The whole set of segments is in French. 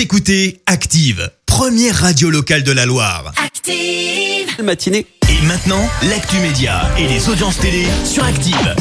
Vous écoutez Active, première radio locale de la Loire. Active. matinée. Et maintenant, l'actu média et les audiences télé sur Active.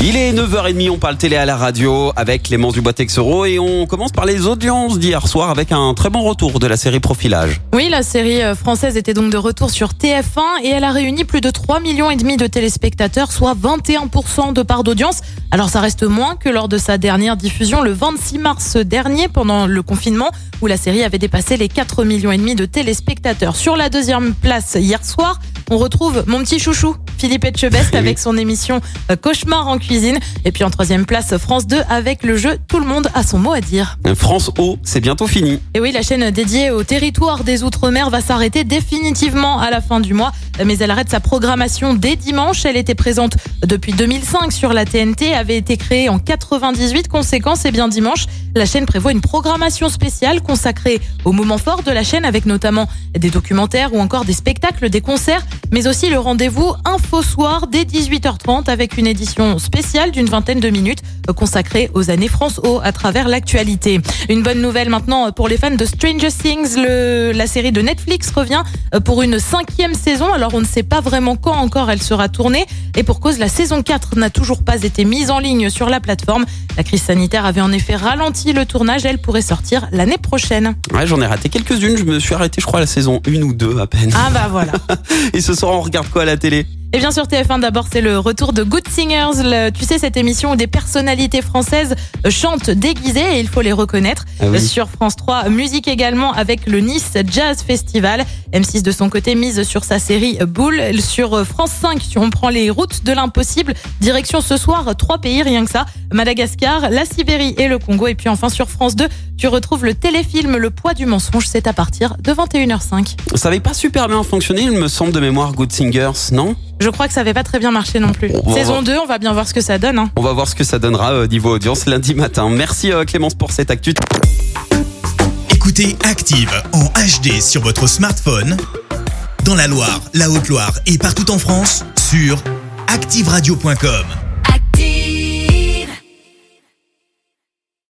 Il est 9h30, on parle télé à la radio avec Clémence Dubois-Texero et on commence par les audiences d'hier soir avec un très bon retour de la série Profilage. Oui, la série euh, française était donc de retour sur TF1 et elle a réuni plus de 3 millions et demi de téléspectateurs, soit 21% de part d'audience. Alors ça reste moins que lors de sa dernière diffusion le 26 mars dernier pendant le confinement où la série avait dépassé les 4 millions et demi de téléspectateurs. Sur la deuxième place hier soir, on retrouve mon petit chouchou Philippe Etchebest Oui. avec son émission euh, Cauchemar en cuisine et puis en troisième place France 2 avec le jeu Tout le monde a son mot à dire. France O, c'est bientôt fini. Et oui, la chaîne dédiée au territoire des Outre-mer va s'arrêter définitivement à la fin du mois. Mais elle arrête sa programmation dès dimanche. Elle était présente depuis 2005 sur la TNT, avait été créée en 98. Conséquence, et bien dimanche, la chaîne prévoit une programmation spéciale consacrée aux moments forts de la chaîne avec notamment des documentaires ou encore des spectacles, des concerts, mais aussi le rendez-vous Info Soir dès 18h30 avec une édition spéciale d'une vingtaine de minutes consacrée aux années France O à travers l'actualité. Une bonne nouvelle maintenant pour les fans de Stranger Things. Le, la série de Netflix revient pour une cinquième saison. Alors on ne sait pas vraiment quand encore elle sera tournée. Et pour cause, la saison 4 n'a toujours pas été mise en ligne sur la plateforme. La crise sanitaire avait en effet ralenti le tournage. Elle pourrait sortir l'année prochaine. Ouais, j'en ai raté quelques-unes. Je me suis arrêté, je crois, à la saison 1 ou 2 à peine. Ah bah voilà. Et ce soir, on regarde quoi à la télé? Et bien sûr TF1 d'abord c'est le retour de Good Singers, le- tu sais cette émission où des personnalités françaises euh, chantent déguisées et il faut les reconnaître. Ah oui. Sur France 3, musique également avec le Nice Jazz Festival. M6 de son côté mise sur sa série Boule. Sur euh, France 5, on prend les routes de l'impossible. Direction ce soir, trois pays rien que ça. Madagascar, la Sibérie et le Congo. Et puis enfin sur France 2, tu retrouves le téléfilm Le poids du mensonge. C'est à partir de 21h05. Ça avait pas super bien fonctionné, il me semble de mémoire, Good Singers, non? Je crois que ça avait pas très bien marché non plus. On Saison voir. 2, on va bien voir ce que ça donne. Hein. On va voir ce que ça donnera euh, niveau audience lundi matin. Merci euh, Clémence pour cette actu. Écoutez Active en HD sur votre smartphone, dans la Loire, la Haute-Loire et partout en France, sur activeradio.com.